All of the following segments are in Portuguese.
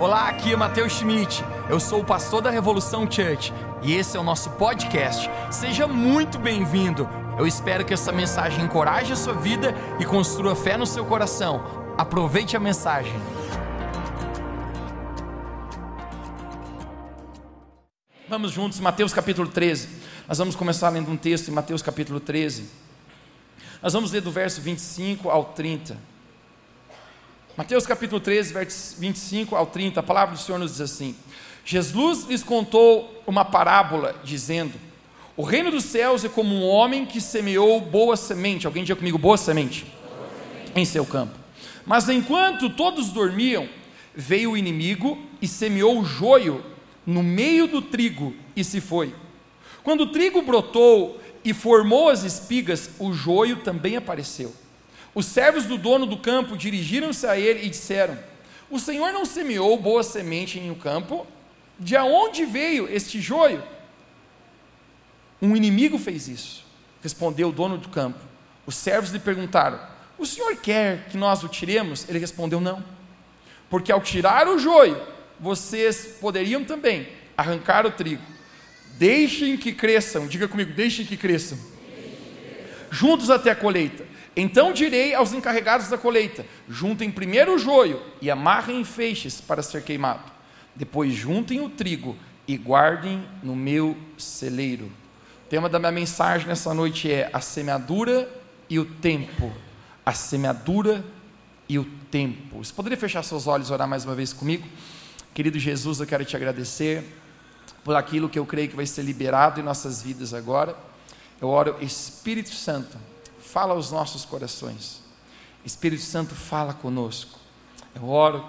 Olá, aqui é Matheus Schmidt. Eu sou o pastor da Revolução Church e esse é o nosso podcast. Seja muito bem-vindo. Eu espero que essa mensagem encoraje a sua vida e construa fé no seu coração. Aproveite a mensagem. Vamos juntos, Mateus capítulo 13. Nós vamos começar lendo um texto em Mateus capítulo 13. Nós vamos ler do verso 25 ao 30. Mateus capítulo 13, versos 25 ao 30, a palavra do Senhor nos diz assim: Jesus lhes contou uma parábola, dizendo: O reino dos céus é como um homem que semeou boa semente. Alguém diga comigo, boa semente, boa semente. em seu campo. Mas enquanto todos dormiam, veio o inimigo e semeou o joio no meio do trigo e se foi. Quando o trigo brotou e formou as espigas, o joio também apareceu. Os servos do dono do campo dirigiram-se a ele e disseram: O Senhor não semeou boa semente em um campo? De onde veio este joio? Um inimigo fez isso, respondeu o dono do campo. Os servos lhe perguntaram: O senhor quer que nós o tiremos? Ele respondeu: Não, porque ao tirar o joio, vocês poderiam também arrancar o trigo. Deixem que cresçam, diga comigo, deixem que cresçam, juntos até a colheita. Então direi aos encarregados da colheita: juntem primeiro o joio e amarrem em feixes para ser queimado. Depois juntem o trigo e guardem no meu celeiro. O tema da minha mensagem nessa noite é a semeadura e o tempo. A semeadura e o tempo. Você poderia fechar seus olhos e orar mais uma vez comigo? Querido Jesus, eu quero te agradecer por aquilo que eu creio que vai ser liberado em nossas vidas agora. Eu oro, Espírito Santo fala aos nossos corações. Espírito Santo, fala conosco. Eu oro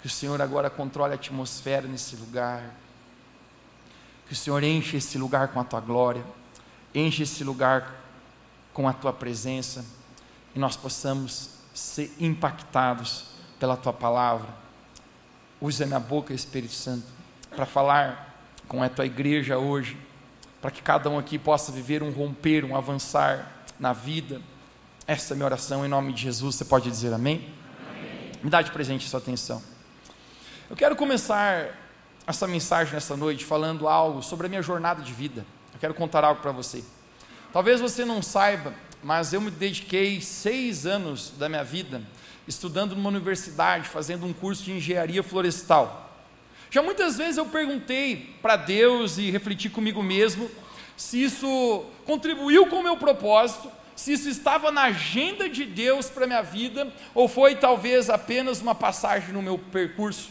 que o Senhor agora controle a atmosfera nesse lugar. Que o Senhor enche esse lugar com a tua glória, enche esse lugar com a tua presença e nós possamos ser impactados pela tua palavra. Use a minha boca, Espírito Santo, para falar com a tua igreja hoje, para que cada um aqui possa viver um romper, um avançar na vida. Essa é a minha oração em nome de Jesus. Você pode dizer amém? amém. Me dá de presente sua atenção. Eu quero começar essa mensagem nessa noite falando algo sobre a minha jornada de vida. Eu quero contar algo para você. Talvez você não saiba, mas eu me dediquei seis anos da minha vida estudando numa universidade, fazendo um curso de engenharia florestal. Já muitas vezes eu perguntei para Deus e refleti comigo mesmo se isso contribuiu com o meu propósito, se isso estava na agenda de Deus para a minha vida, ou foi talvez apenas uma passagem no meu percurso.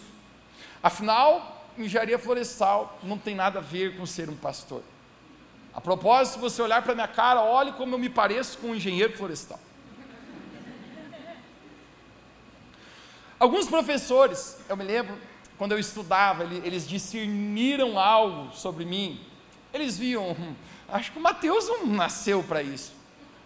Afinal, engenharia florestal não tem nada a ver com ser um pastor. A propósito, se você olhar para minha cara, olhe como eu me pareço com um engenheiro florestal. Alguns professores, eu me lembro, quando eu estudava, eles discerniram algo sobre mim, eles viam, acho que Mateus não nasceu para isso.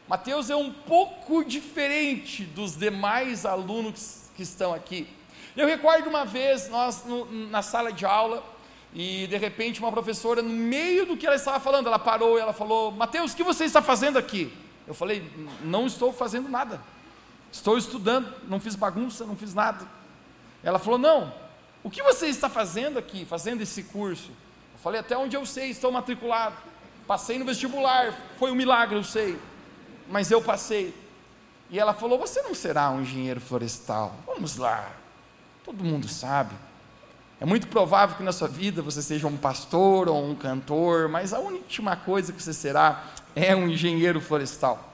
Mateus é um pouco diferente dos demais alunos que estão aqui. Eu recordo uma vez, nós no, na sala de aula, e de repente uma professora, no meio do que ela estava falando, ela parou e ela falou: Mateus, o que você está fazendo aqui? Eu falei: Não estou fazendo nada. Estou estudando, não fiz bagunça, não fiz nada. Ela falou: Não, o que você está fazendo aqui, fazendo esse curso? Falei, até onde eu sei, estou matriculado. Passei no vestibular, foi um milagre, eu sei. Mas eu passei. E ela falou: Você não será um engenheiro florestal? Vamos lá. Todo mundo sabe. É muito provável que na sua vida você seja um pastor ou um cantor, mas a última coisa que você será é um engenheiro florestal.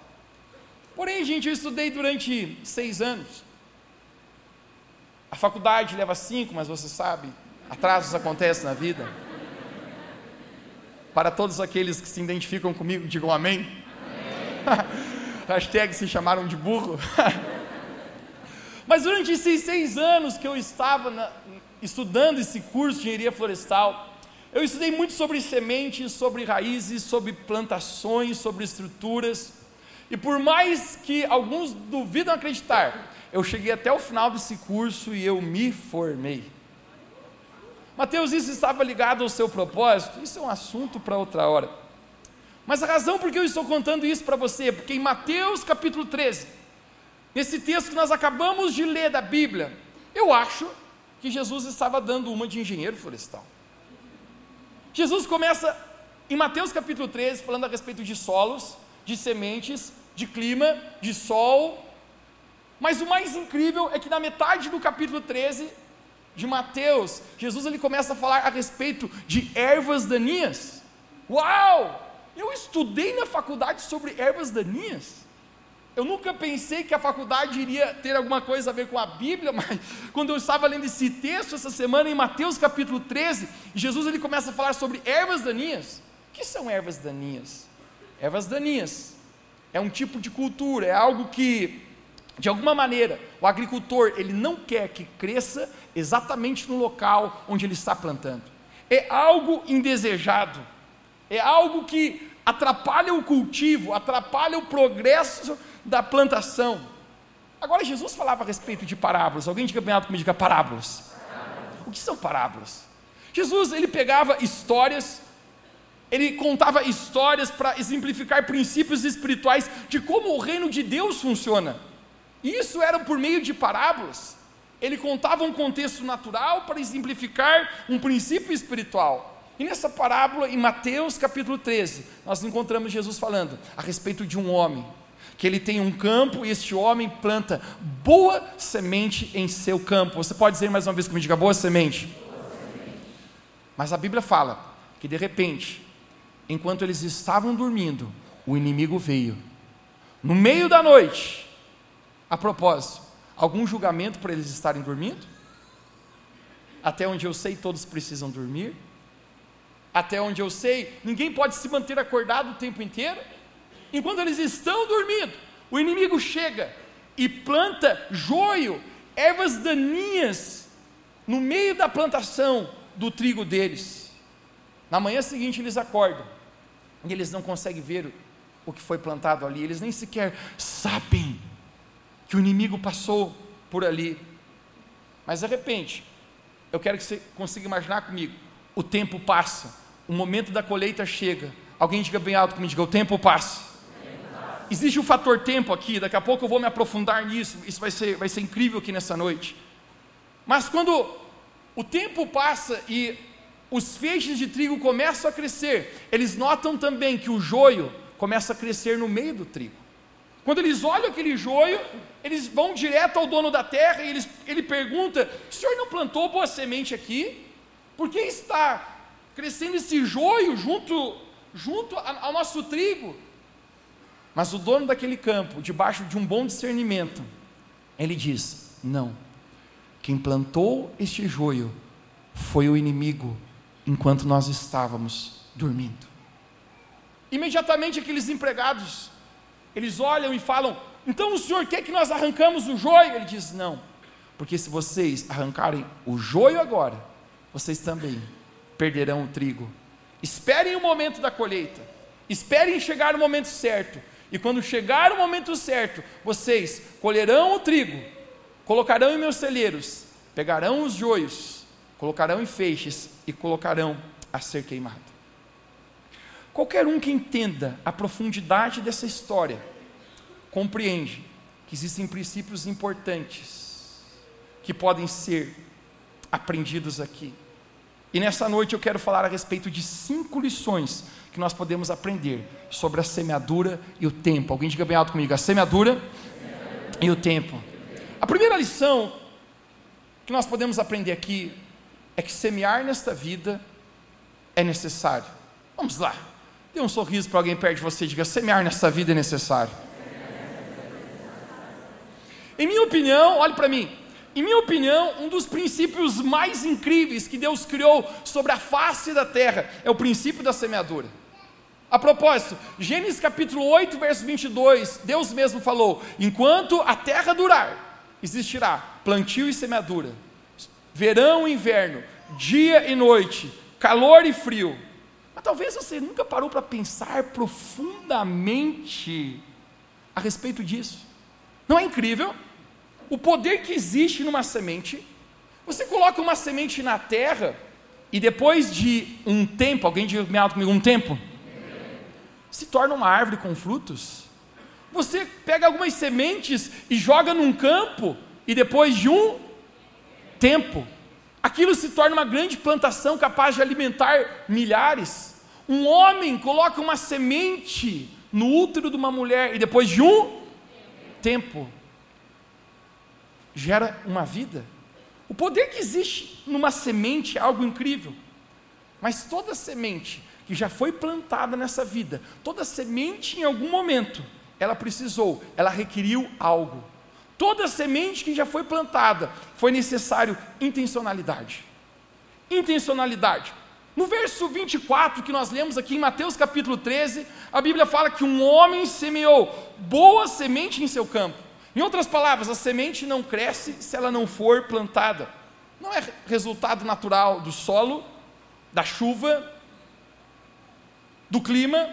Porém, gente, eu estudei durante seis anos. A faculdade leva cinco, mas você sabe, atrasos acontecem na vida. Para todos aqueles que se identificam comigo, digam amém. amém. Hashtag se chamaram de burro. Mas durante esses seis anos que eu estava na, estudando esse curso de engenharia florestal, eu estudei muito sobre sementes, sobre raízes, sobre plantações, sobre estruturas. E por mais que alguns duvidam acreditar, eu cheguei até o final desse curso e eu me formei. Mateus, isso estava ligado ao seu propósito? Isso é um assunto para outra hora. Mas a razão por que eu estou contando isso para você é porque em Mateus capítulo 13, nesse texto que nós acabamos de ler da Bíblia, eu acho que Jesus estava dando uma de engenheiro florestal. Jesus começa em Mateus capítulo 13 falando a respeito de solos, de sementes, de clima, de sol. Mas o mais incrível é que na metade do capítulo 13 de Mateus, Jesus ele começa a falar a respeito de ervas daninhas. Uau! Eu estudei na faculdade sobre ervas daninhas. Eu nunca pensei que a faculdade iria ter alguma coisa a ver com a Bíblia, mas quando eu estava lendo esse texto essa semana em Mateus capítulo 13, Jesus ele começa a falar sobre ervas daninhas. O que são ervas daninhas? Ervas daninhas é um tipo de cultura, é algo que de alguma maneira o agricultor ele não quer que cresça exatamente no local onde ele está plantando. É algo indesejado. É algo que atrapalha o cultivo, atrapalha o progresso da plantação. Agora, Jesus falava a respeito de parábolas. Alguém bem alto comigo, diga parábolas. O que são parábolas? Jesus, ele pegava histórias, ele contava histórias para exemplificar princípios espirituais de como o reino de Deus funciona. E isso era por meio de parábolas. Ele contava um contexto natural para exemplificar um princípio espiritual. E nessa parábola, em Mateus capítulo 13, nós encontramos Jesus falando a respeito de um homem que ele tem um campo e este homem planta boa semente em seu campo. Você pode dizer mais uma vez comigo, diga boa semente. boa semente. Mas a Bíblia fala que de repente, enquanto eles estavam dormindo, o inimigo veio. No meio da noite, a propósito, algum julgamento por eles estarem dormindo? Até onde eu sei, todos precisam dormir. Até onde eu sei, ninguém pode se manter acordado o tempo inteiro enquanto eles estão dormindo, o inimigo chega e planta joio, ervas daninhas, no meio da plantação do trigo deles. Na manhã seguinte eles acordam e eles não conseguem ver o que foi plantado ali, eles nem sequer sabem que o inimigo passou por ali. Mas de repente, eu quero que você consiga imaginar comigo: o tempo passa, o momento da colheita chega. Alguém diga bem alto comigo, diga: o tempo passa existe o um fator tempo aqui, daqui a pouco eu vou me aprofundar nisso, isso vai ser, vai ser incrível aqui nessa noite. Mas quando o tempo passa e os feixes de trigo começam a crescer, eles notam também que o joio começa a crescer no meio do trigo. Quando eles olham aquele joio, eles vão direto ao dono da terra e eles, ele pergunta: o senhor não plantou boa semente aqui? Por que está crescendo esse joio junto, junto ao nosso trigo? Mas o dono daquele campo, debaixo de um bom discernimento, ele diz: Não, quem plantou este joio foi o inimigo enquanto nós estávamos dormindo. Imediatamente aqueles empregados, eles olham e falam: Então o senhor quer que nós arrancamos o joio? Ele diz: Não, porque se vocês arrancarem o joio agora, vocês também perderão o trigo. Esperem o momento da colheita, esperem chegar o momento certo, e quando chegar o momento certo, vocês colherão o trigo, colocarão em meus celeiros, pegarão os joios, colocarão em feixes e colocarão a ser queimado. Qualquer um que entenda a profundidade dessa história, compreende que existem princípios importantes que podem ser aprendidos aqui. E nessa noite eu quero falar a respeito de cinco lições que nós podemos aprender sobre a semeadura e o tempo. Alguém diga bem alto comigo: a semeadura e o tempo. A primeira lição que nós podemos aprender aqui é que semear nesta vida é necessário. Vamos lá. Dê um sorriso para alguém perto de você e diga: semear nesta vida é necessário. Em minha opinião, olhe para mim. Em minha opinião, um dos princípios mais incríveis que Deus criou sobre a face da terra é o princípio da semeadura. A propósito, Gênesis capítulo 8, verso 22, Deus mesmo falou: Enquanto a terra durar, existirá plantio e semeadura, verão e inverno, dia e noite, calor e frio. Mas talvez você nunca parou para pensar profundamente a respeito disso. Não é incrível? O poder que existe numa semente. Você coloca uma semente na terra e depois de um tempo, alguém alto comigo, um tempo? se torna uma árvore com frutos. Você pega algumas sementes e joga num campo, e depois de um tempo, Aquilo se torna uma grande plantação capaz de alimentar milhares. Um homem coloca uma semente no útero de uma mulher e depois de um tempo gera uma vida. O poder que existe numa semente é algo incrível. Mas toda semente que já foi plantada nessa vida, toda semente em algum momento, ela precisou, ela requeriu algo. Toda semente que já foi plantada, foi necessário intencionalidade. Intencionalidade. No verso 24 que nós lemos aqui em Mateus capítulo 13, a Bíblia fala que um homem semeou boa semente em seu campo. Em outras palavras, a semente não cresce se ela não for plantada. Não é resultado natural do solo, da chuva, do clima,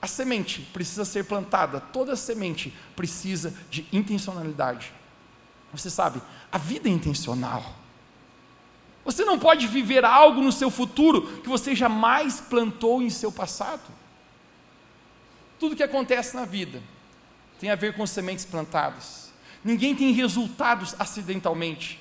a semente precisa ser plantada, toda semente precisa de intencionalidade. Você sabe, a vida é intencional. Você não pode viver algo no seu futuro que você jamais plantou em seu passado. Tudo que acontece na vida tem a ver com sementes plantadas. Ninguém tem resultados acidentalmente.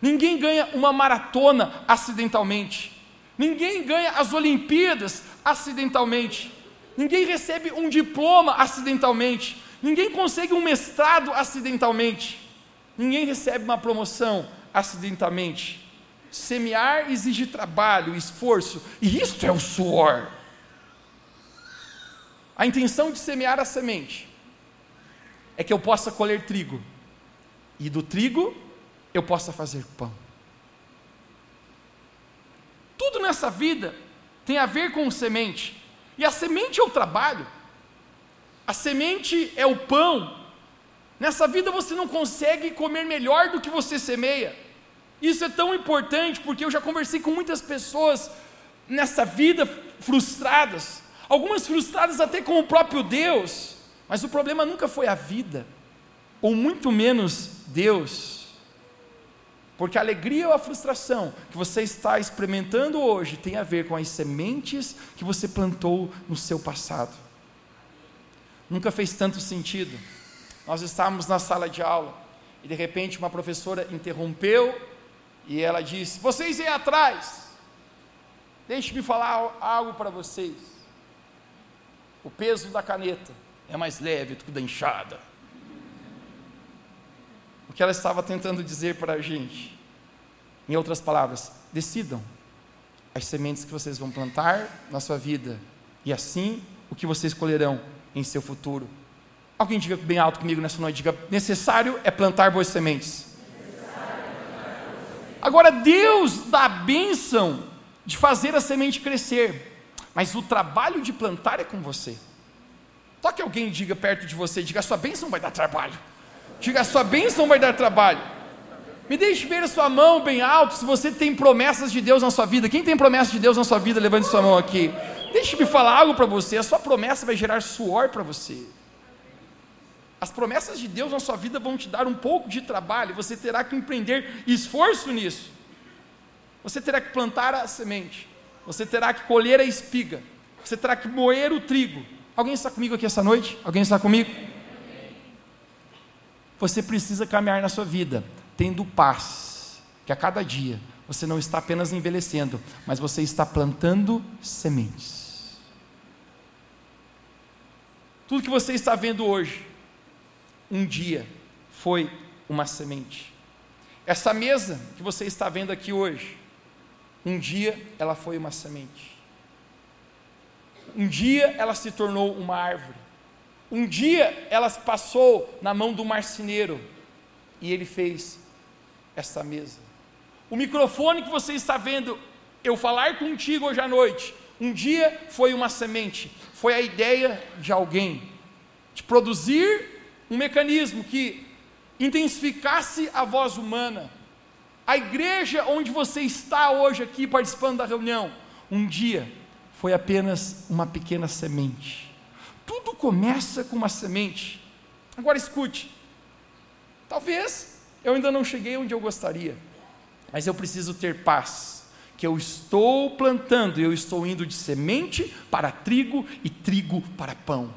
Ninguém ganha uma maratona acidentalmente. Ninguém ganha as Olimpíadas acidentalmente. Ninguém recebe um diploma acidentalmente. Ninguém consegue um mestrado acidentalmente. Ninguém recebe uma promoção acidentalmente. Semear exige trabalho, esforço, e isto é o suor. A intenção de semear a semente é que eu possa colher trigo, e do trigo eu possa fazer pão. Tudo nessa vida tem a ver com semente. E a semente é o trabalho, a semente é o pão. Nessa vida você não consegue comer melhor do que você semeia. Isso é tão importante porque eu já conversei com muitas pessoas nessa vida frustradas, algumas frustradas até com o próprio Deus, mas o problema nunca foi a vida, ou muito menos Deus. Porque a alegria ou a frustração que você está experimentando hoje tem a ver com as sementes que você plantou no seu passado. Nunca fez tanto sentido. Nós estávamos na sala de aula e de repente uma professora interrompeu e ela disse: Vocês aí atrás, deixe-me falar algo para vocês. O peso da caneta é mais leve do que da enxada o que ela estava tentando dizer para a gente. Em outras palavras, decidam as sementes que vocês vão plantar na sua vida e assim o que vocês colherão em seu futuro. Alguém diga bem alto comigo nessa noite, diga: necessário é plantar boas sementes. Agora Deus dá a bênção de fazer a semente crescer, mas o trabalho de plantar é com você. Só que alguém diga perto de você, diga: a sua bênção vai dar trabalho. Diga, a sua bênção vai dar trabalho. Me deixe ver a sua mão bem alto se você tem promessas de Deus na sua vida. Quem tem promessas de Deus na sua vida, levante sua mão aqui. Deixe-me falar algo para você. A sua promessa vai gerar suor para você. As promessas de Deus na sua vida vão te dar um pouco de trabalho. Você terá que empreender esforço nisso. Você terá que plantar a semente. Você terá que colher a espiga. Você terá que moer o trigo. Alguém está comigo aqui essa noite? Alguém está comigo? Você precisa caminhar na sua vida tendo paz, que a cada dia você não está apenas envelhecendo, mas você está plantando sementes. Tudo que você está vendo hoje, um dia foi uma semente. Essa mesa que você está vendo aqui hoje, um dia ela foi uma semente. Um dia ela se tornou uma árvore. Um dia ela passou na mão do marceneiro e ele fez essa mesa. O microfone que você está vendo eu falar contigo hoje à noite, um dia foi uma semente, foi a ideia de alguém de produzir um mecanismo que intensificasse a voz humana. A igreja onde você está hoje aqui participando da reunião, um dia foi apenas uma pequena semente tudo começa com uma semente. Agora escute. Talvez eu ainda não cheguei onde eu gostaria, mas eu preciso ter paz. Que eu estou plantando, eu estou indo de semente para trigo e trigo para pão.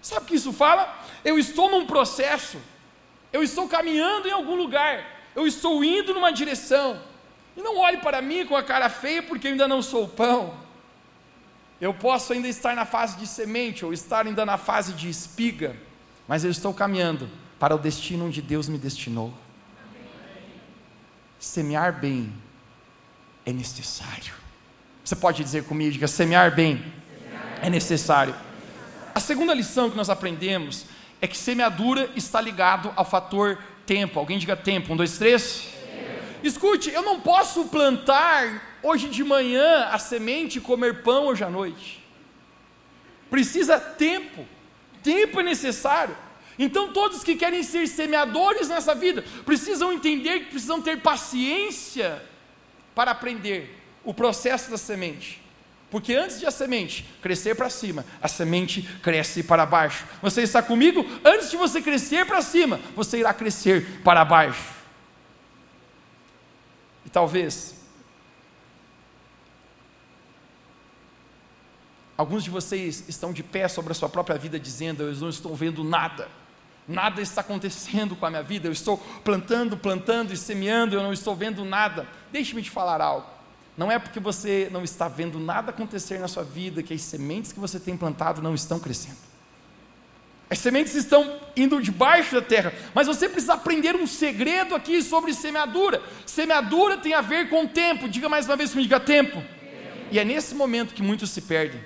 Sabe o que isso fala? Eu estou num processo, eu estou caminhando em algum lugar, eu estou indo numa direção, E não olhe para mim com a cara feia, porque eu ainda não sou pão. Eu posso ainda estar na fase de semente, ou estar ainda na fase de espiga, mas eu estou caminhando para o destino onde Deus me destinou. Semear bem é necessário. Você pode dizer comigo, diga, semear bem é necessário. A segunda lição que nós aprendemos é que semeadura está ligado ao fator tempo. Alguém diga tempo. Um, dois, três. Escute, eu não posso plantar hoje de manhã a semente e comer pão hoje à noite. Precisa tempo. Tempo é necessário. Então, todos que querem ser semeadores nessa vida precisam entender que precisam ter paciência para aprender o processo da semente. Porque antes de a semente crescer para cima, a semente cresce para baixo. Você está comigo? Antes de você crescer para cima, você irá crescer para baixo. E talvez alguns de vocês estão de pé sobre a sua própria vida dizendo: "Eu não estou vendo nada. Nada está acontecendo com a minha vida. Eu estou plantando, plantando e semeando, eu não estou vendo nada". Deixe-me te falar algo. Não é porque você não está vendo nada acontecer na sua vida que as sementes que você tem plantado não estão crescendo. As sementes estão indo debaixo da terra, mas você precisa aprender um segredo aqui sobre semeadura. Semeadura tem a ver com tempo. Diga mais uma vez comigo, diga tempo. E é nesse momento que muitos se perdem.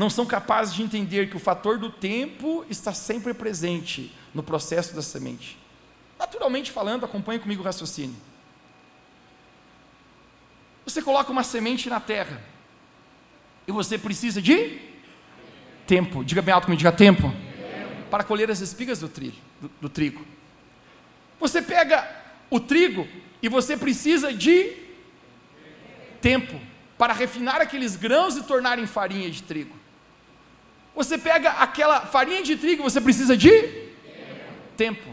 Não são capazes de entender que o fator do tempo está sempre presente no processo da semente. Naturalmente falando, acompanhe comigo o raciocínio. Você coloca uma semente na terra e você precisa de tempo. Diga bem alto comigo, diga tempo. tempo. Para colher as espigas do, tri, do, do trigo. Você pega o trigo e você precisa de tempo para refinar aqueles grãos e tornarem farinha de trigo. Você pega aquela farinha de trigo, você precisa de tempo.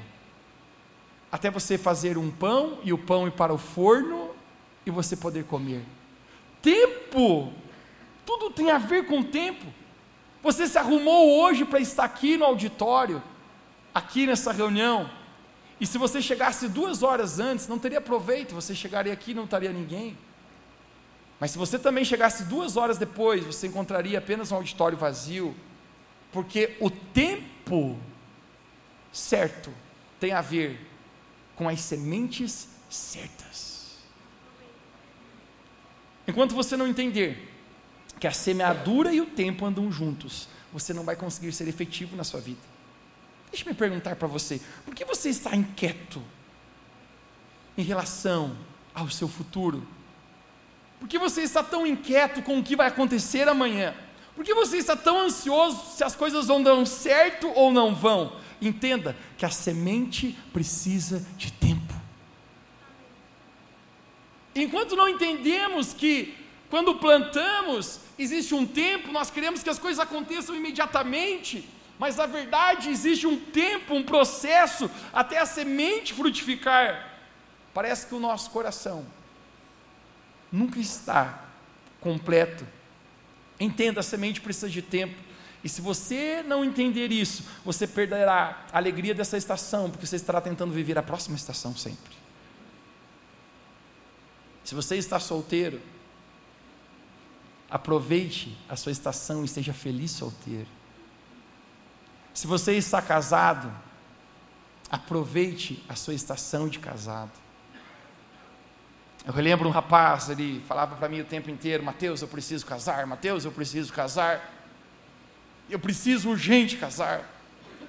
Até você fazer um pão e o pão ir para o forno e você poder comer. Tempo, tudo tem a ver com tempo. Você se arrumou hoje para estar aqui no auditório, aqui nessa reunião, e se você chegasse duas horas antes, não teria proveito, você chegaria aqui e não estaria ninguém. Mas se você também chegasse duas horas depois, você encontraria apenas um auditório vazio, porque o tempo certo tem a ver com as sementes certas. Enquanto você não entender que a semeadura e o tempo andam juntos, você não vai conseguir ser efetivo na sua vida. Deixa eu me perguntar para você: por que você está inquieto em relação ao seu futuro? Por que você está tão inquieto com o que vai acontecer amanhã? Por que você está tão ansioso se as coisas vão dar certo ou não vão? Entenda que a semente precisa de tempo. Enquanto não entendemos que quando plantamos existe um tempo, nós queremos que as coisas aconteçam imediatamente, mas na verdade existe um tempo, um processo até a semente frutificar. Parece que o nosso coração nunca está completo. Entenda, a semente precisa de tempo. E se você não entender isso, você perderá a alegria dessa estação, porque você estará tentando viver a próxima estação sempre. Se você está solteiro, aproveite a sua estação e seja feliz solteiro. Se você está casado, aproveite a sua estação de casado. Eu lembro um rapaz, ele falava para mim o tempo inteiro: Mateus, eu preciso casar, Mateus, eu preciso casar, eu preciso urgente casar.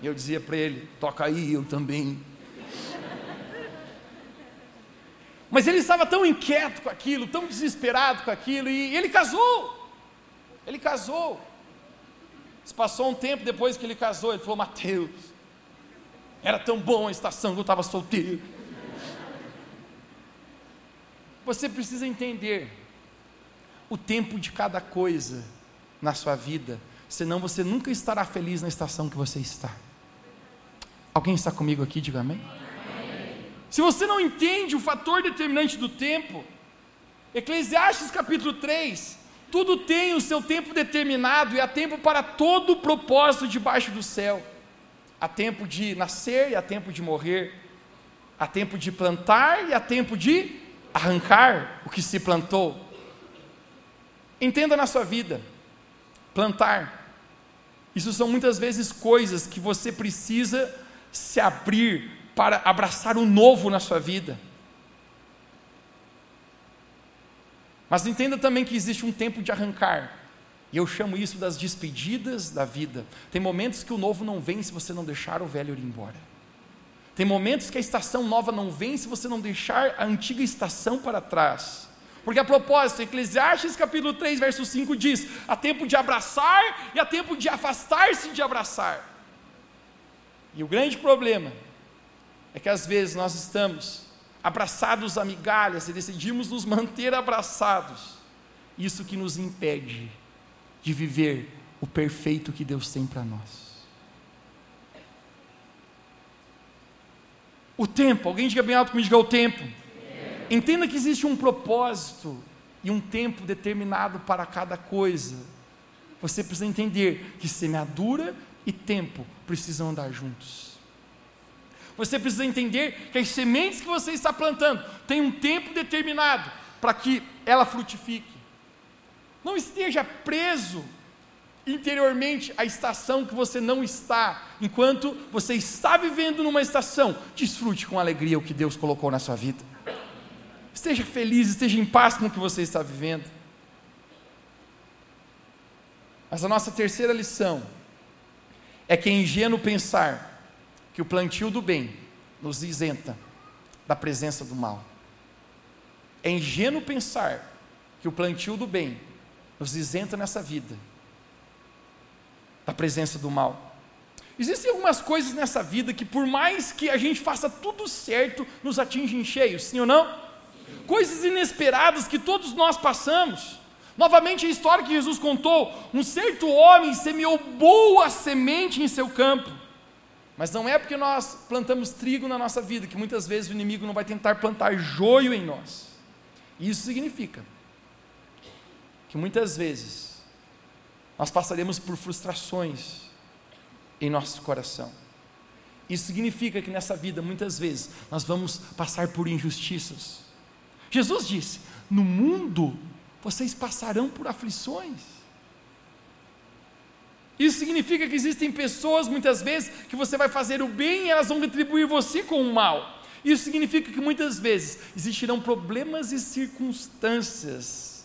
E eu dizia para ele: toca aí, eu também. Mas ele estava tão inquieto com aquilo, tão desesperado com aquilo, e ele casou. Ele casou. Se passou um tempo depois que ele casou, ele falou: Mateus, era tão bom a estação que eu estava solteiro. Você precisa entender o tempo de cada coisa na sua vida, senão você nunca estará feliz na estação que você está. Alguém está comigo aqui? Diga amém. Se você não entende o fator determinante do tempo, Eclesiastes capítulo 3, tudo tem o seu tempo determinado e há tempo para todo o propósito debaixo do céu. Há tempo de nascer e há tempo de morrer. Há tempo de plantar e há tempo de arrancar o que se plantou. Entenda na sua vida, plantar. Isso são muitas vezes coisas que você precisa se abrir para abraçar o novo na sua vida. Mas entenda também que existe um tempo de arrancar. E eu chamo isso das despedidas da vida. Tem momentos que o novo não vem se você não deixar o velho ir embora. Tem momentos que a estação nova não vem se você não deixar a antiga estação para trás. Porque a propósito, Eclesiastes capítulo 3, verso 5 diz: há tempo de abraçar e há tempo de afastar-se de abraçar. E o grande problema é que às vezes nós estamos abraçados a migalhas e decidimos nos manter abraçados. Isso que nos impede de viver o perfeito que Deus tem para nós. O tempo, alguém diga bem alto comigo, diga o tempo. Entenda que existe um propósito e um tempo determinado para cada coisa. Você precisa entender que semeadura e tempo precisam andar juntos. Você precisa entender que as sementes que você está plantando têm um tempo determinado para que ela frutifique. Não esteja preso interiormente à estação que você não está, enquanto você está vivendo numa estação, desfrute com alegria o que Deus colocou na sua vida. Esteja feliz, esteja em paz com o que você está vivendo. Mas a nossa terceira lição é que é ingênuo pensar que o plantio do bem nos isenta da presença do mal. É ingênuo pensar que o plantio do bem nos isenta nessa vida da presença do mal. Existem algumas coisas nessa vida que, por mais que a gente faça tudo certo, nos atingem cheios, sim ou não? Coisas inesperadas que todos nós passamos. Novamente a história que Jesus contou: um certo homem semeou boa semente em seu campo. Mas não é porque nós plantamos trigo na nossa vida que muitas vezes o inimigo não vai tentar plantar joio em nós. Isso significa que muitas vezes nós passaremos por frustrações em nosso coração. Isso significa que nessa vida, muitas vezes, nós vamos passar por injustiças. Jesus disse: No mundo vocês passarão por aflições. Isso significa que existem pessoas, muitas vezes, que você vai fazer o bem e elas vão retribuir você com o mal. Isso significa que muitas vezes existirão problemas e circunstâncias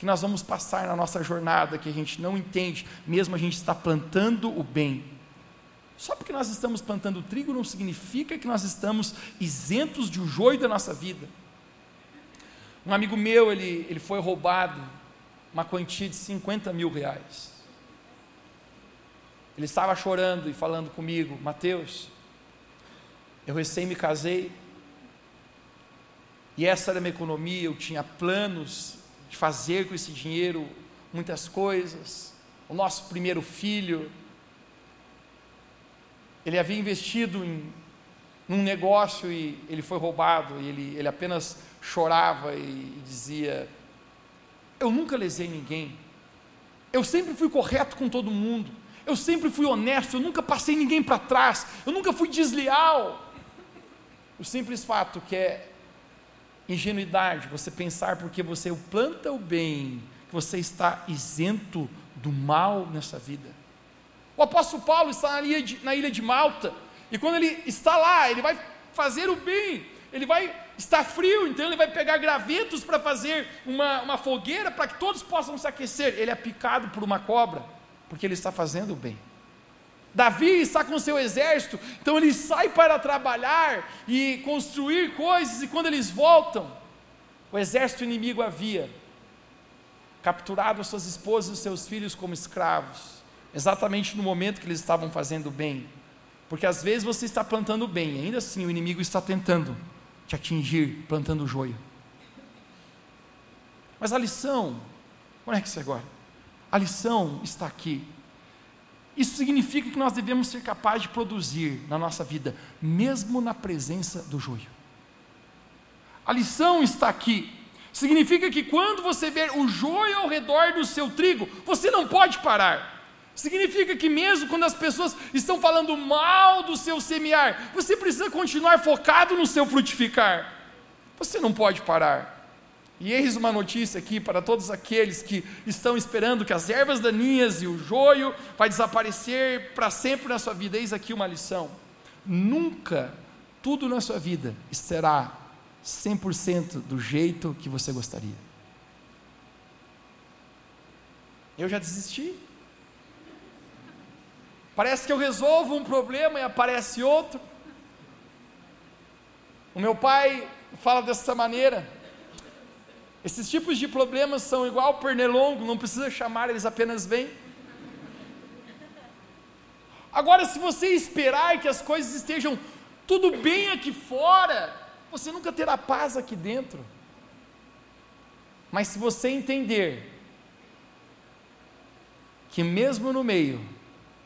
que nós vamos passar na nossa jornada que a gente não entende, mesmo a gente está plantando o bem. Só porque nós estamos plantando trigo não significa que nós estamos isentos de um joio da nossa vida. Um amigo meu, ele, ele foi roubado uma quantia de 50 mil reais. Ele estava chorando e falando comigo: Mateus, eu recém me casei, e essa era a minha economia, eu tinha planos de fazer com esse dinheiro muitas coisas. O nosso primeiro filho, ele havia investido em num negócio e ele foi roubado, e ele, ele apenas chorava e, e dizia: Eu nunca lesei ninguém, eu sempre fui correto com todo mundo, eu sempre fui honesto, eu nunca passei ninguém para trás, eu nunca fui desleal. O simples fato que é ingenuidade você pensar porque você planta o bem, você está isento do mal nessa vida. O apóstolo Paulo está na ilha, de, na ilha de Malta, e quando ele está lá, ele vai fazer o bem, ele vai estar frio, então ele vai pegar gravetos para fazer uma, uma fogueira para que todos possam se aquecer. Ele é picado por uma cobra porque ele está fazendo o bem. Davi está com seu exército, então ele sai para trabalhar e construir coisas, e quando eles voltam, o exército inimigo havia capturado as suas esposas e seus filhos como escravos, exatamente no momento que eles estavam fazendo bem. Porque às vezes você está plantando bem, ainda assim o inimigo está tentando te atingir, plantando joio. Mas a lição, conecte-se agora. A lição está aqui. Isso significa que nós devemos ser capazes de produzir na nossa vida, mesmo na presença do joio. A lição está aqui. Significa que quando você ver o joio ao redor do seu trigo, você não pode parar. Significa que mesmo quando as pessoas estão falando mal do seu semear, você precisa continuar focado no seu frutificar. Você não pode parar. E eis uma notícia aqui para todos aqueles que estão esperando que as ervas daninhas e o joio vai desaparecer para sempre na sua vida. Eis aqui uma lição. Nunca tudo na sua vida será 100% do jeito que você gostaria. Eu já desisti. Parece que eu resolvo um problema e aparece outro. O meu pai fala dessa maneira. Esses tipos de problemas são igual pernilongo, não precisa chamar, eles apenas vêm. Agora, se você esperar que as coisas estejam tudo bem aqui fora, você nunca terá paz aqui dentro. Mas se você entender que mesmo no meio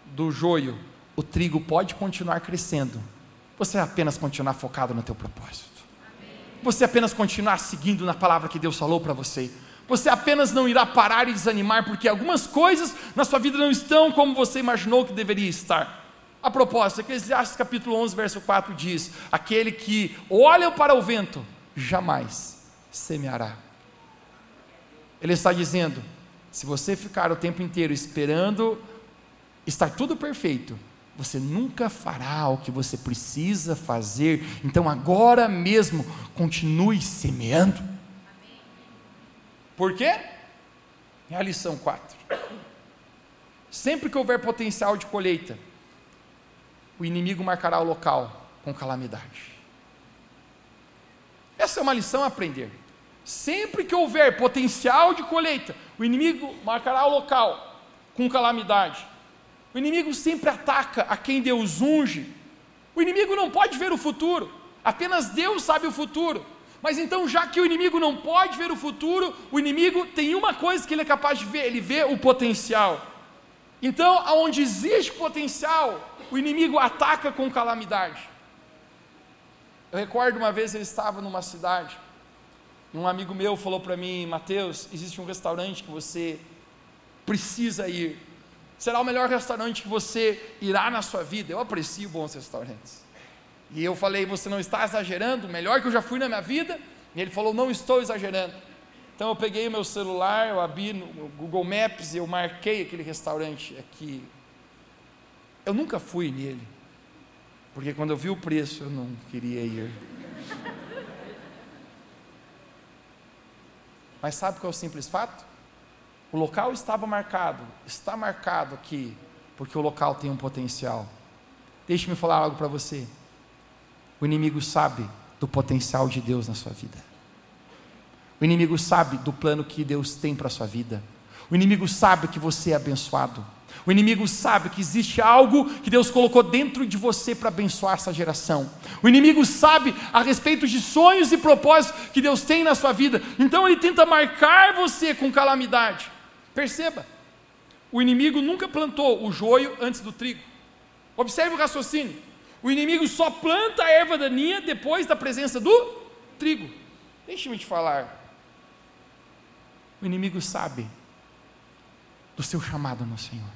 do joio, o trigo pode continuar crescendo, você apenas continuar focado no teu propósito você apenas continuar seguindo na palavra que Deus falou para você. Você apenas não irá parar e desanimar, porque algumas coisas na sua vida não estão como você imaginou que deveria estar. A propósito, Eclesiastes capítulo 11, verso 4 diz: Aquele que olha para o vento, jamais semeará. Ele está dizendo: se você ficar o tempo inteiro esperando estar tudo perfeito, você nunca fará o que você precisa fazer. Então, agora mesmo, continue semeando. Por quê? É a lição 4. Sempre que houver potencial de colheita, o inimigo marcará o local com calamidade. Essa é uma lição a aprender. Sempre que houver potencial de colheita, o inimigo marcará o local com calamidade. O inimigo sempre ataca a quem Deus unge. O inimigo não pode ver o futuro, apenas Deus sabe o futuro. Mas então, já que o inimigo não pode ver o futuro, o inimigo tem uma coisa que ele é capaz de ver: ele vê o potencial. Então, aonde existe potencial, o inimigo ataca com calamidade. Eu recordo uma vez eu estava numa cidade, e um amigo meu falou para mim, Mateus, existe um restaurante que você precisa ir será o melhor restaurante que você irá na sua vida. Eu aprecio bons restaurantes. E eu falei, você não está exagerando, o melhor que eu já fui na minha vida. E ele falou, não estou exagerando. Então eu peguei o meu celular, eu abri no Google Maps e eu marquei aquele restaurante aqui. Eu nunca fui nele, porque quando eu vi o preço eu não queria ir. Mas sabe qual é o simples fato? O local estava marcado, está marcado aqui, porque o local tem um potencial. Deixe-me falar algo para você. O inimigo sabe do potencial de Deus na sua vida. O inimigo sabe do plano que Deus tem para a sua vida. O inimigo sabe que você é abençoado. O inimigo sabe que existe algo que Deus colocou dentro de você para abençoar essa geração. O inimigo sabe a respeito de sonhos e propósitos que Deus tem na sua vida. Então ele tenta marcar você com calamidade. Perceba, o inimigo nunca plantou o joio antes do trigo. Observe o raciocínio. O inimigo só planta a erva daninha depois da presença do trigo. Deixe-me te falar. O inimigo sabe do seu chamado no Senhor.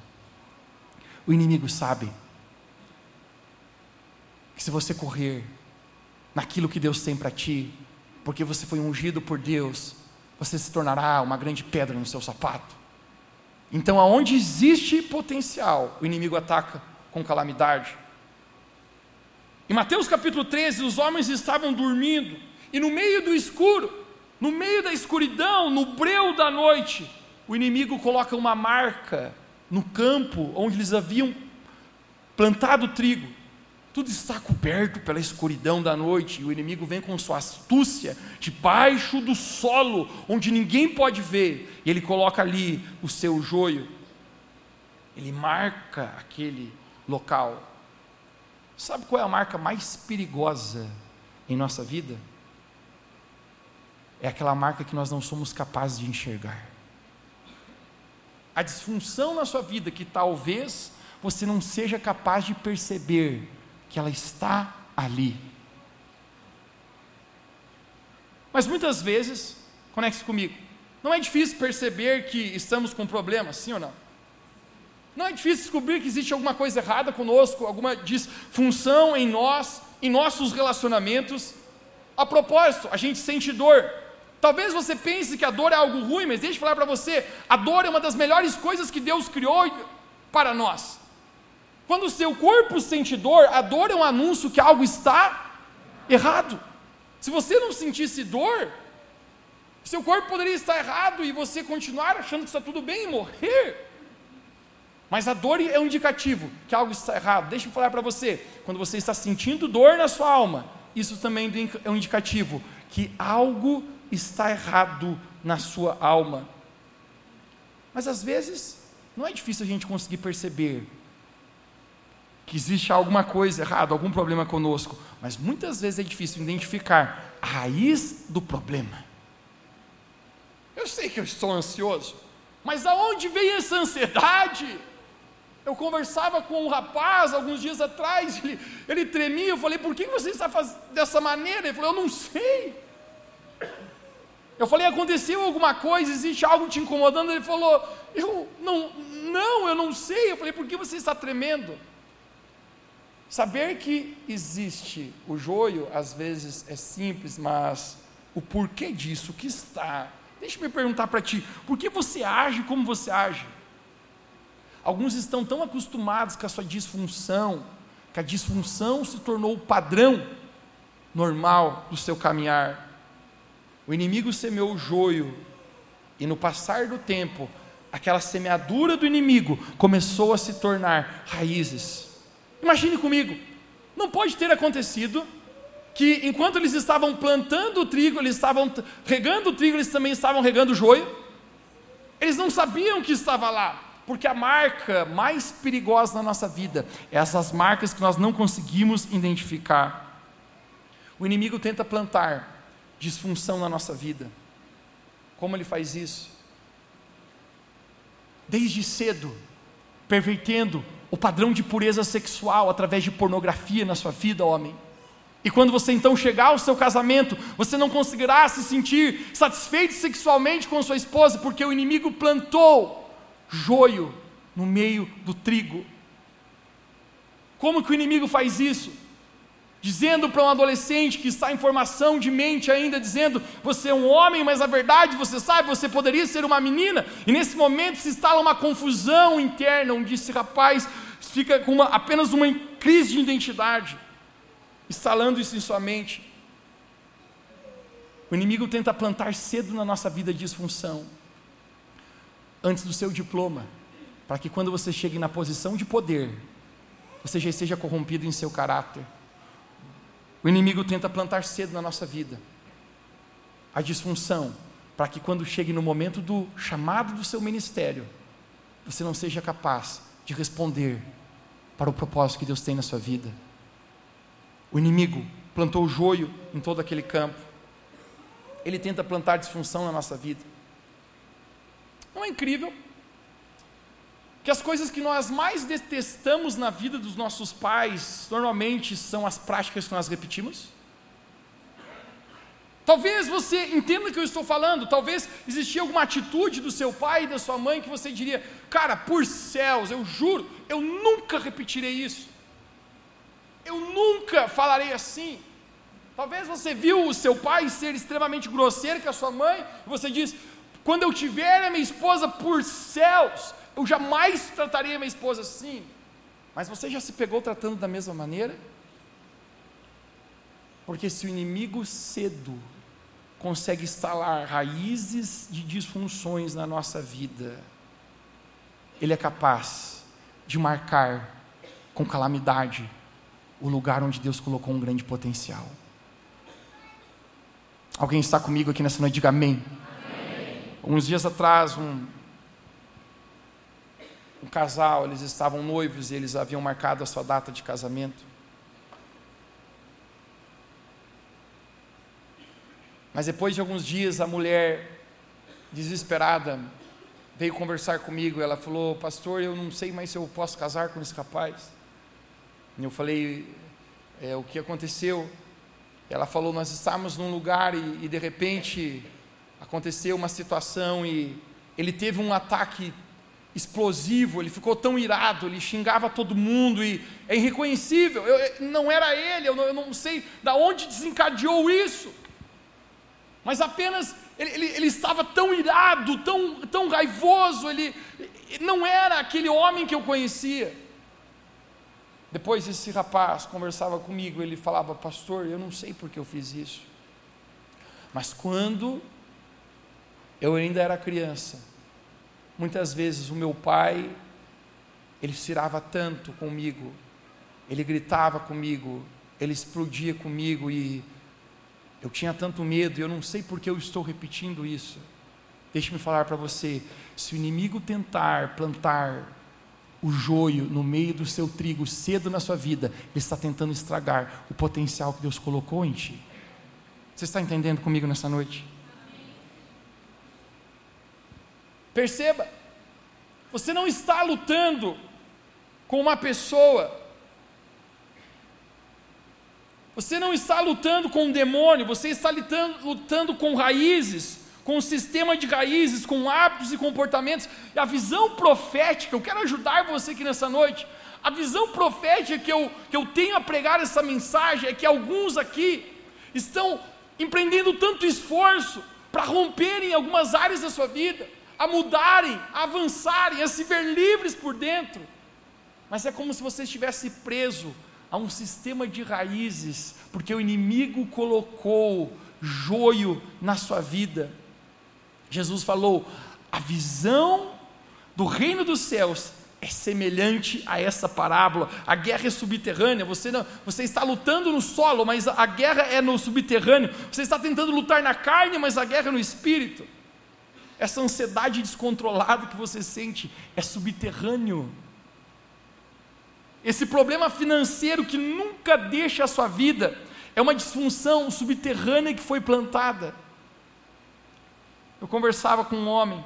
O inimigo sabe que se você correr naquilo que Deus tem para ti, porque você foi ungido por Deus, você se tornará uma grande pedra no seu sapato. Então, aonde existe potencial, o inimigo ataca com calamidade. Em Mateus capítulo 13, os homens estavam dormindo, e no meio do escuro, no meio da escuridão, no breu da noite, o inimigo coloca uma marca no campo onde eles haviam plantado trigo tudo está coberto pela escuridão da noite, e o inimigo vem com sua astúcia debaixo do solo, onde ninguém pode ver, e ele coloca ali o seu joio, ele marca aquele local. Sabe qual é a marca mais perigosa em nossa vida? É aquela marca que nós não somos capazes de enxergar. A disfunção na sua vida que talvez você não seja capaz de perceber que ela está ali. Mas muitas vezes, conecte-se comigo, não é difícil perceber que estamos com problemas, sim ou não? Não é difícil descobrir que existe alguma coisa errada conosco, alguma disfunção em nós, em nossos relacionamentos. A propósito, a gente sente dor. Talvez você pense que a dor é algo ruim, mas deixa eu falar para você: a dor é uma das melhores coisas que Deus criou para nós. Quando o seu corpo sente dor, a dor é um anúncio que algo está errado. Se você não sentisse dor, seu corpo poderia estar errado e você continuar achando que está tudo bem e morrer. Mas a dor é um indicativo que algo está errado. Deixa eu falar para você: quando você está sentindo dor na sua alma, isso também é um indicativo que algo está errado na sua alma. Mas às vezes, não é difícil a gente conseguir perceber que existe alguma coisa errada, algum problema conosco, mas muitas vezes é difícil identificar a raiz do problema. Eu sei que eu estou ansioso, mas aonde vem essa ansiedade? Eu conversava com um rapaz alguns dias atrás, ele, ele tremia, eu falei, por que você está fazendo dessa maneira? Ele falou, eu não sei. Eu falei, aconteceu alguma coisa, existe algo te incomodando? Ele falou, eu não, não, eu não sei. Eu falei, por que você está tremendo? Saber que existe o joio, às vezes é simples, mas o porquê disso, o que está. Deixa me perguntar para ti, por que você age como você age? Alguns estão tão acostumados com a sua disfunção, que a disfunção se tornou o padrão normal do seu caminhar. O inimigo semeou o joio, e no passar do tempo, aquela semeadura do inimigo começou a se tornar raízes. Imagine comigo, não pode ter acontecido que enquanto eles estavam plantando o trigo, eles estavam regando o trigo, eles também estavam regando o joio. Eles não sabiam que estava lá. Porque a marca mais perigosa na nossa vida é essas marcas que nós não conseguimos identificar. O inimigo tenta plantar disfunção na nossa vida. Como ele faz isso? Desde cedo, pervertendo o padrão de pureza sexual através de pornografia na sua vida, homem. E quando você então chegar ao seu casamento, você não conseguirá se sentir satisfeito sexualmente com sua esposa, porque o inimigo plantou joio no meio do trigo. Como que o inimigo faz isso? Dizendo para um adolescente que está em formação de mente ainda, dizendo: você é um homem, mas na verdade você sabe, você poderia ser uma menina. E nesse momento se instala uma confusão interna, onde esse rapaz fica com uma, apenas uma crise de identidade, instalando isso em sua mente. O inimigo tenta plantar cedo na nossa vida disfunção antes do seu diploma, para que quando você chegue na posição de poder, você já esteja corrompido em seu caráter. O inimigo tenta plantar cedo na nossa vida a disfunção, para que quando chegue no momento do chamado do seu ministério, você não seja capaz de responder para o propósito que Deus tem na sua vida. O inimigo plantou joio em todo aquele campo. Ele tenta plantar disfunção na nossa vida. Não é incrível? Que as coisas que nós mais detestamos na vida dos nossos pais, normalmente são as práticas que nós repetimos? Talvez você entenda o que eu estou falando, talvez existia alguma atitude do seu pai e da sua mãe que você diria, cara, por céus, eu juro, eu nunca repetirei isso. Eu nunca falarei assim. Talvez você viu o seu pai ser extremamente grosseiro com a sua mãe, e você diz: quando eu tiver a minha esposa por céus, eu jamais trataria minha esposa assim. Mas você já se pegou tratando da mesma maneira? Porque se o inimigo cedo consegue instalar raízes de disfunções na nossa vida, ele é capaz de marcar com calamidade o lugar onde Deus colocou um grande potencial. Alguém está comigo aqui nessa noite? Diga amém. Uns dias atrás, um, um casal, eles estavam noivos e eles haviam marcado a sua data de casamento. Mas depois de alguns dias, a mulher, desesperada, veio conversar comigo. Ela falou: Pastor, eu não sei mais se eu posso casar com esse rapaz. E eu falei: é, O que aconteceu? Ela falou: Nós estávamos num lugar e, e de repente aconteceu uma situação e ele teve um ataque explosivo, ele ficou tão irado, ele xingava todo mundo e é irreconhecível. Eu, não era ele, eu não, eu não, sei da onde desencadeou isso, mas apenas ele, ele, ele, estava tão irado, tão, tão raivoso, ele não era aquele homem que eu conhecia. Depois esse rapaz conversava comigo, ele falava, pastor, eu não sei porque eu fiz isso, mas quando eu ainda era criança, Muitas vezes o meu pai, ele se irava tanto comigo, ele gritava comigo, ele explodia comigo e eu tinha tanto medo e eu não sei por que eu estou repetindo isso. Deixe-me falar para você: se o inimigo tentar plantar o joio no meio do seu trigo cedo na sua vida, ele está tentando estragar o potencial que Deus colocou em ti. Você está entendendo comigo nessa noite? Perceba, você não está lutando com uma pessoa, você não está lutando com um demônio, você está lutando, lutando com raízes, com um sistema de raízes, com hábitos e comportamentos. E a visão profética, eu quero ajudar você aqui nessa noite. A visão profética que eu, que eu tenho a pregar essa mensagem é que alguns aqui estão empreendendo tanto esforço para romperem algumas áreas da sua vida a mudarem, a avançarem, a se ver livres por dentro. Mas é como se você estivesse preso a um sistema de raízes, porque o inimigo colocou joio na sua vida. Jesus falou: a visão do reino dos céus é semelhante a essa parábola. A guerra é subterrânea. Você não, você está lutando no solo, mas a guerra é no subterrâneo. Você está tentando lutar na carne, mas a guerra é no espírito. Essa ansiedade descontrolada que você sente é subterrâneo. Esse problema financeiro que nunca deixa a sua vida é uma disfunção subterrânea que foi plantada. Eu conversava com um homem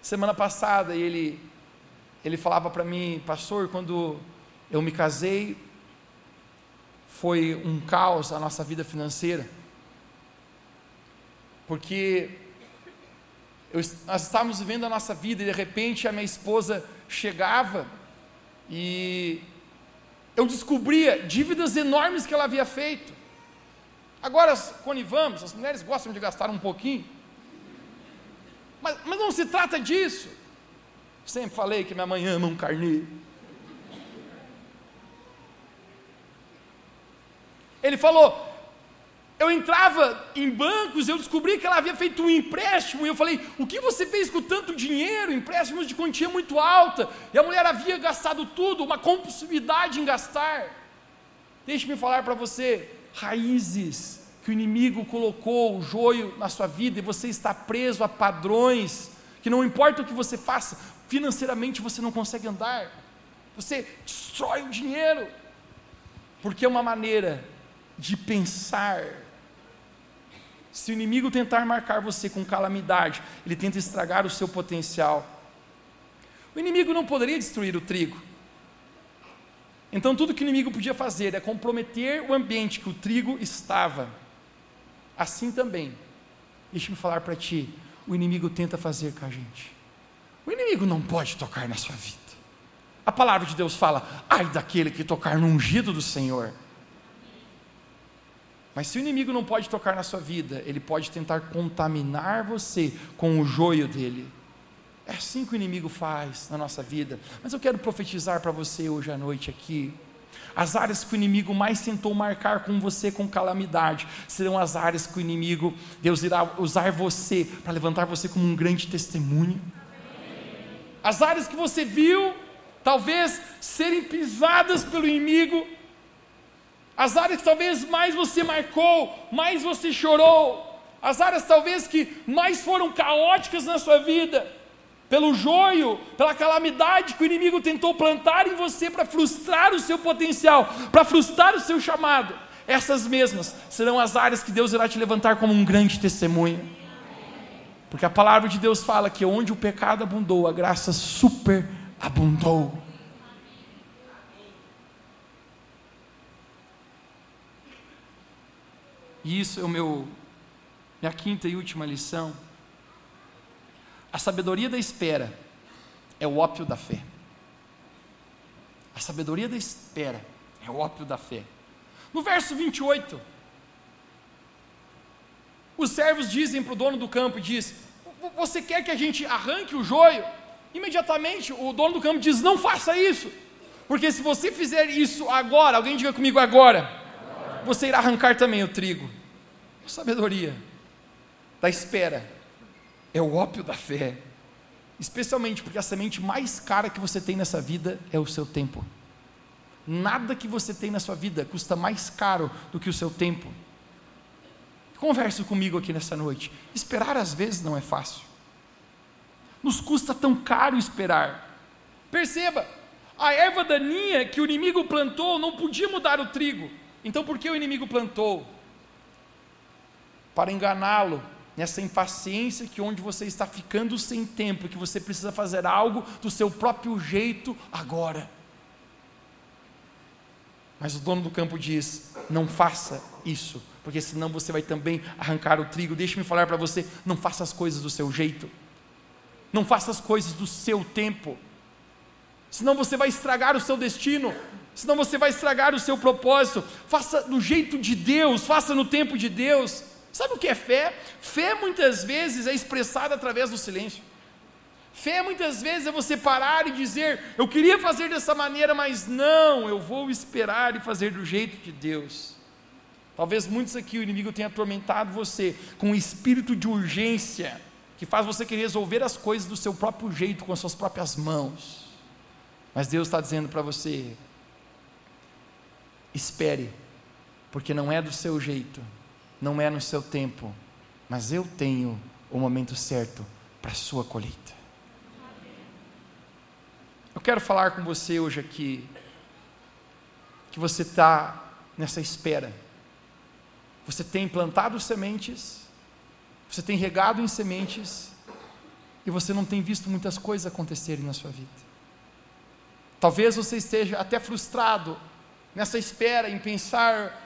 semana passada e ele ele falava para mim, pastor, quando eu me casei foi um caos a nossa vida financeira. Porque eu, nós estávamos vivendo a nossa vida e de repente a minha esposa chegava e eu descobria dívidas enormes que ela havia feito. Agora, quando vamos, as mulheres gostam de gastar um pouquinho, mas, mas não se trata disso. Sempre falei que minha mãe ama um carneiro. Ele falou: eu entrava em bancos, eu descobri que ela havia feito um empréstimo, e eu falei: o que você fez com tanto dinheiro? Empréstimos de quantia muito alta, e a mulher havia gastado tudo, uma compulsividade em gastar. Deixe-me falar para você: raízes que o inimigo colocou o joio na sua vida, e você está preso a padrões, que não importa o que você faça, financeiramente você não consegue andar, você destrói o dinheiro, porque é uma maneira de pensar se o inimigo tentar marcar você com calamidade, ele tenta estragar o seu potencial. O inimigo não poderia destruir o trigo. Então, tudo que o inimigo podia fazer é comprometer o ambiente que o trigo estava. Assim também, deixa-me falar para ti: o inimigo tenta fazer com a gente. O inimigo não pode tocar na sua vida. A palavra de Deus fala: ai daquele que tocar no ungido do Senhor. Mas se o inimigo não pode tocar na sua vida, ele pode tentar contaminar você com o joio dele. É assim que o inimigo faz na nossa vida. Mas eu quero profetizar para você hoje à noite aqui. As áreas que o inimigo mais tentou marcar com você com calamidade serão as áreas que o inimigo, Deus irá usar você para levantar você como um grande testemunho. As áreas que você viu, talvez serem pisadas pelo inimigo, as áreas que talvez mais você marcou, mais você chorou, as áreas talvez que mais foram caóticas na sua vida, pelo joio, pela calamidade que o inimigo tentou plantar em você para frustrar o seu potencial, para frustrar o seu chamado, essas mesmas serão as áreas que Deus irá te levantar como um grande testemunho. Porque a palavra de Deus fala que onde o pecado abundou, a graça super E isso é o meu minha quinta e última lição. A sabedoria da espera é o ópio da fé. A sabedoria da espera é o ópio da fé. No verso 28, os servos dizem para o dono do campo, diz, você quer que a gente arranque o joio? Imediatamente o dono do campo diz, não faça isso, porque se você fizer isso agora, alguém diga comigo agora, você irá arrancar também o trigo. A sabedoria da espera é o ópio da fé, especialmente porque a semente mais cara que você tem nessa vida é o seu tempo. Nada que você tem na sua vida custa mais caro do que o seu tempo. Converse comigo aqui nessa noite. Esperar às vezes não é fácil. Nos custa tão caro esperar. Perceba, a erva daninha que o inimigo plantou não podia mudar o trigo. Então por que o inimigo plantou? Para enganá-lo, nessa impaciência que onde você está ficando sem tempo, que você precisa fazer algo do seu próprio jeito agora. Mas o dono do campo diz: não faça isso, porque senão você vai também arrancar o trigo. Deixe-me falar para você: não faça as coisas do seu jeito, não faça as coisas do seu tempo, senão você vai estragar o seu destino, senão você vai estragar o seu propósito. Faça do jeito de Deus, faça no tempo de Deus. Sabe o que é fé? Fé muitas vezes é expressada através do silêncio. Fé muitas vezes é você parar e dizer: Eu queria fazer dessa maneira, mas não, eu vou esperar e fazer do jeito de Deus. Talvez muitos aqui o inimigo tenha atormentado você com um espírito de urgência que faz você querer resolver as coisas do seu próprio jeito, com as suas próprias mãos. Mas Deus está dizendo para você: espere, porque não é do seu jeito, não é no seu tempo, mas eu tenho o momento certo para a sua colheita. Eu quero falar com você hoje aqui, que você está nessa espera. Você tem plantado sementes, você tem regado em sementes, e você não tem visto muitas coisas acontecerem na sua vida. Talvez você esteja até frustrado nessa espera, em pensar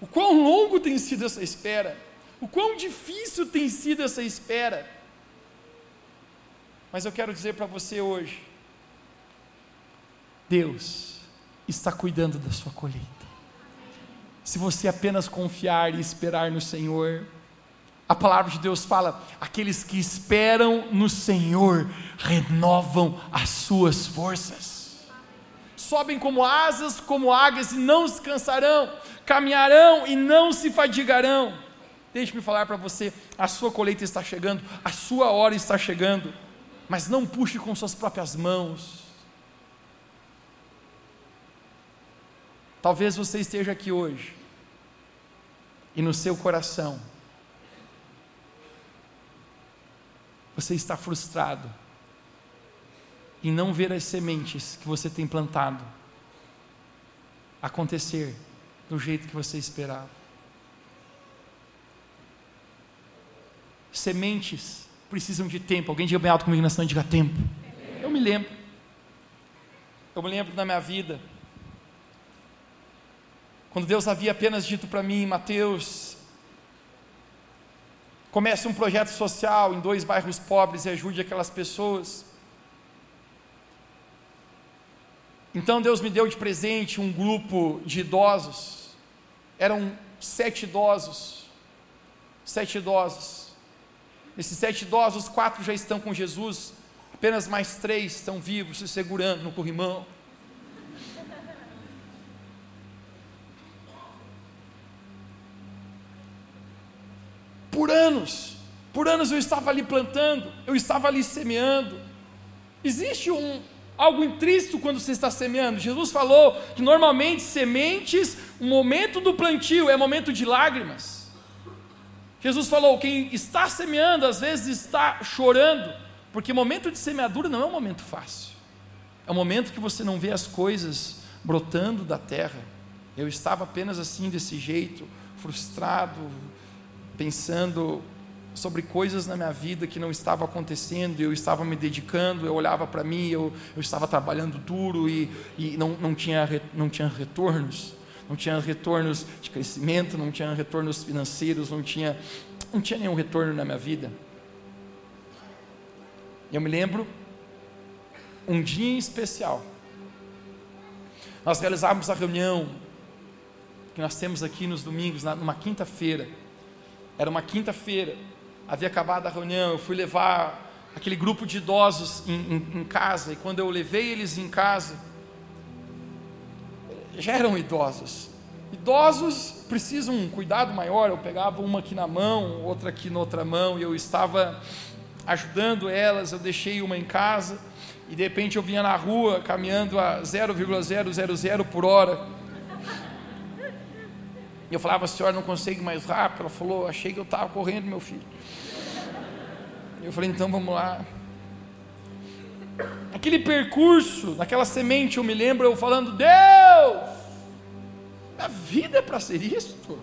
o quão longo tem sido essa espera, o quão difícil tem sido essa espera. Mas eu quero dizer para você hoje, Deus está cuidando da sua colheita. Se você apenas confiar e esperar no Senhor, a palavra de Deus fala: aqueles que esperam no Senhor renovam as suas forças, sobem como asas, como águias e não se cansarão, caminharão e não se fadigarão. Deixe-me falar para você: a sua colheita está chegando, a sua hora está chegando, mas não puxe com suas próprias mãos Talvez você esteja aqui hoje e no seu coração você está frustrado em não ver as sementes que você tem plantado acontecer do jeito que você esperava. Sementes precisam de tempo. Alguém diga bem alto comigo na e diga tempo. Eu me lembro. Eu me lembro da minha vida quando Deus havia apenas dito para mim, Mateus, comece um projeto social em dois bairros pobres e ajude aquelas pessoas. Então Deus me deu de presente um grupo de idosos, eram sete idosos, sete idosos. Esses sete idosos, quatro já estão com Jesus, apenas mais três estão vivos, se segurando no corrimão. Por anos, por anos eu estava ali plantando, eu estava ali semeando. Existe um algo intrínseco quando você está semeando. Jesus falou que normalmente sementes, o momento do plantio é momento de lágrimas. Jesus falou: quem está semeando às vezes está chorando, porque momento de semeadura não é um momento fácil. É um momento que você não vê as coisas brotando da terra. Eu estava apenas assim, desse jeito, frustrado, pensando sobre coisas na minha vida que não estavam acontecendo, eu estava me dedicando, eu olhava para mim, eu, eu estava trabalhando duro e, e não, não, tinha, não tinha retornos, não tinha retornos de crescimento, não tinha retornos financeiros, não tinha, não tinha nenhum retorno na minha vida. Eu me lembro um dia em especial. Nós realizávamos a reunião que nós temos aqui nos domingos, numa quinta-feira. Era uma quinta-feira, havia acabado a reunião, eu fui levar aquele grupo de idosos em, em, em casa, e quando eu levei eles em casa, já eram idosos. Idosos precisam um cuidado maior. Eu pegava uma aqui na mão, outra aqui na outra mão, e eu estava ajudando elas. Eu deixei uma em casa, e de repente eu vinha na rua caminhando a 0,000 por hora. E eu falava, a senhora não consegue mais rápido? Ela falou, achei que eu estava correndo, meu filho. Eu falei, então vamos lá. Aquele percurso, naquela semente, eu me lembro eu falando, Deus, a vida é para ser isto.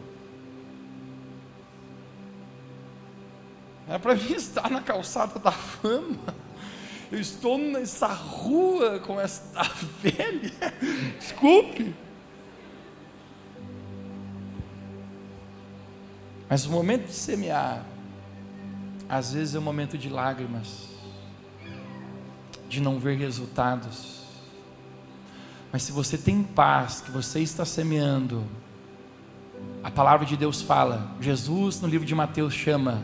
Era para mim estar na calçada da fama. Eu estou nessa rua com esta velha. Desculpe. Mas o momento de semear, às vezes é um momento de lágrimas, de não ver resultados. Mas se você tem paz, que você está semeando, a palavra de Deus fala, Jesus no livro de Mateus chama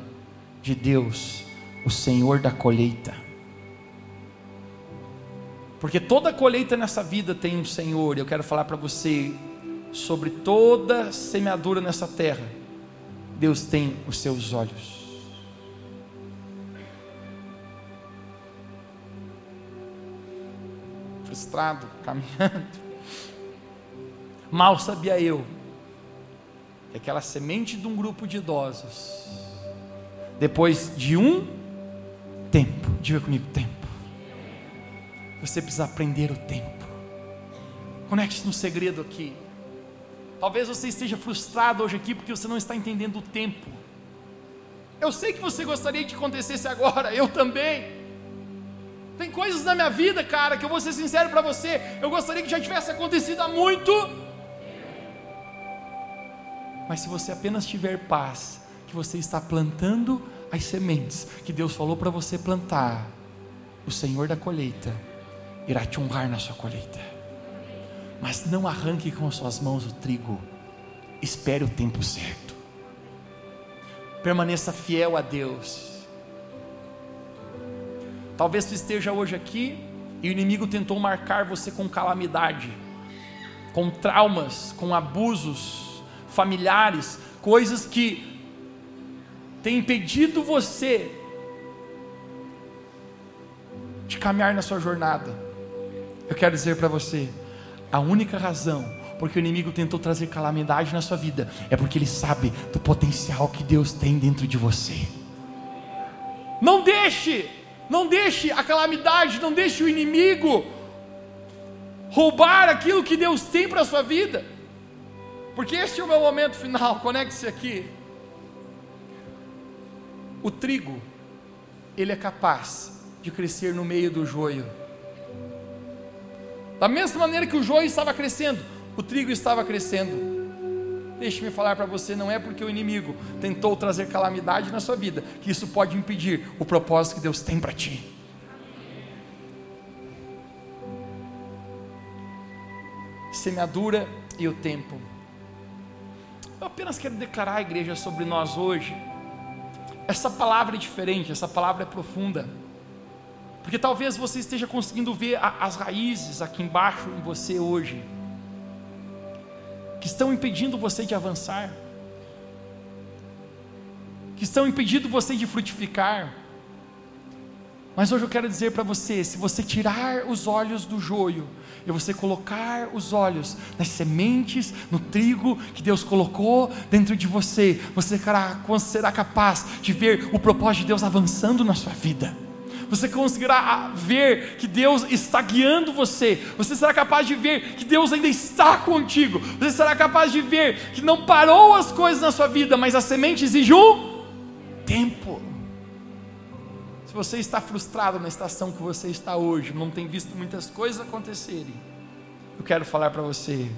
de Deus o Senhor da colheita. Porque toda colheita nessa vida tem um Senhor, eu quero falar para você sobre toda semeadura nessa terra Deus tem os seus olhos. Caminhando. Mal sabia eu que aquela semente de um grupo de idosos, depois de um tempo, diga comigo, tempo. Você precisa aprender o tempo. Conecte no segredo aqui. Talvez você esteja frustrado hoje aqui porque você não está entendendo o tempo. Eu sei que você gostaria que acontecesse agora, eu também. Tem coisas na minha vida, cara, que eu vou ser sincero para você, eu gostaria que já tivesse acontecido há muito. Mas se você apenas tiver paz, que você está plantando as sementes que Deus falou para você plantar, o Senhor da colheita irá te honrar na sua colheita mas não arranque com as suas mãos o trigo. Espere o tempo certo. Permaneça fiel a Deus. Talvez tu esteja hoje aqui e o inimigo tentou marcar você com calamidade, com traumas, com abusos familiares, coisas que têm impedido você de caminhar na sua jornada. Eu quero dizer para você, a única razão porque o inimigo tentou trazer calamidade na sua vida é porque ele sabe do potencial que Deus tem dentro de você. Não deixe, não deixe a calamidade, não deixe o inimigo roubar aquilo que Deus tem para a sua vida. Porque este é o meu momento final, conecte-se aqui. O trigo, ele é capaz de crescer no meio do joio da mesma maneira que o joio estava crescendo, o trigo estava crescendo. Deixe-me falar para você, não é porque o inimigo tentou trazer calamidade na sua vida que isso pode impedir o propósito que Deus tem para ti. Semeadura e o tempo. Eu apenas quero declarar à igreja sobre nós hoje. Essa palavra é diferente, essa palavra é profunda. Porque talvez você esteja conseguindo ver a, as raízes aqui embaixo em você hoje, que estão impedindo você de avançar, que estão impedindo você de frutificar. Mas hoje eu quero dizer para você: se você tirar os olhos do joio, e você colocar os olhos nas sementes, no trigo que Deus colocou dentro de você, você será, capaz de ver o propósito de Deus avançando na sua vida você conseguirá ver que Deus está guiando você, você será capaz de ver que Deus ainda está contigo, você será capaz de ver que não parou as coisas na sua vida, mas a semente exige um tempo. Se você está frustrado na estação que você está hoje, não tem visto muitas coisas acontecerem, eu quero falar para você: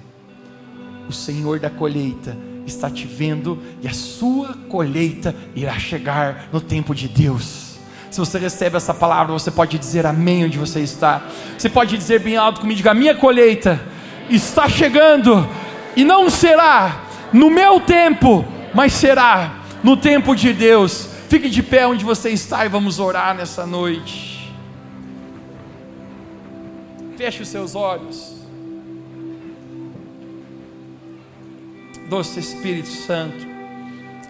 o Senhor da colheita está te vendo e a sua colheita irá chegar no tempo de Deus. Se você recebe essa palavra, você pode dizer amém onde você está. Você pode dizer bem alto comigo: diga, a minha colheita está chegando e não será no meu tempo, mas será no tempo de Deus. Fique de pé onde você está e vamos orar nessa noite. Feche os seus olhos. Doce Espírito Santo,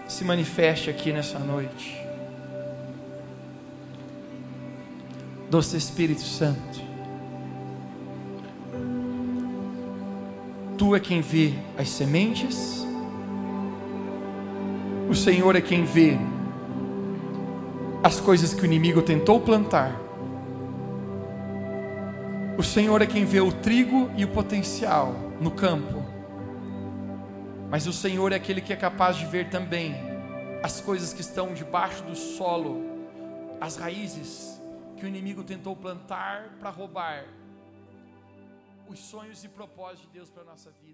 se manifeste aqui nessa noite. Doce Espírito Santo, Tu é quem vê as sementes, o Senhor é quem vê as coisas que o inimigo tentou plantar. O Senhor é quem vê o trigo e o potencial no campo. Mas o Senhor é aquele que é capaz de ver também as coisas que estão debaixo do solo, as raízes que o inimigo tentou plantar para roubar os sonhos e propósitos de Deus para a nossa vida.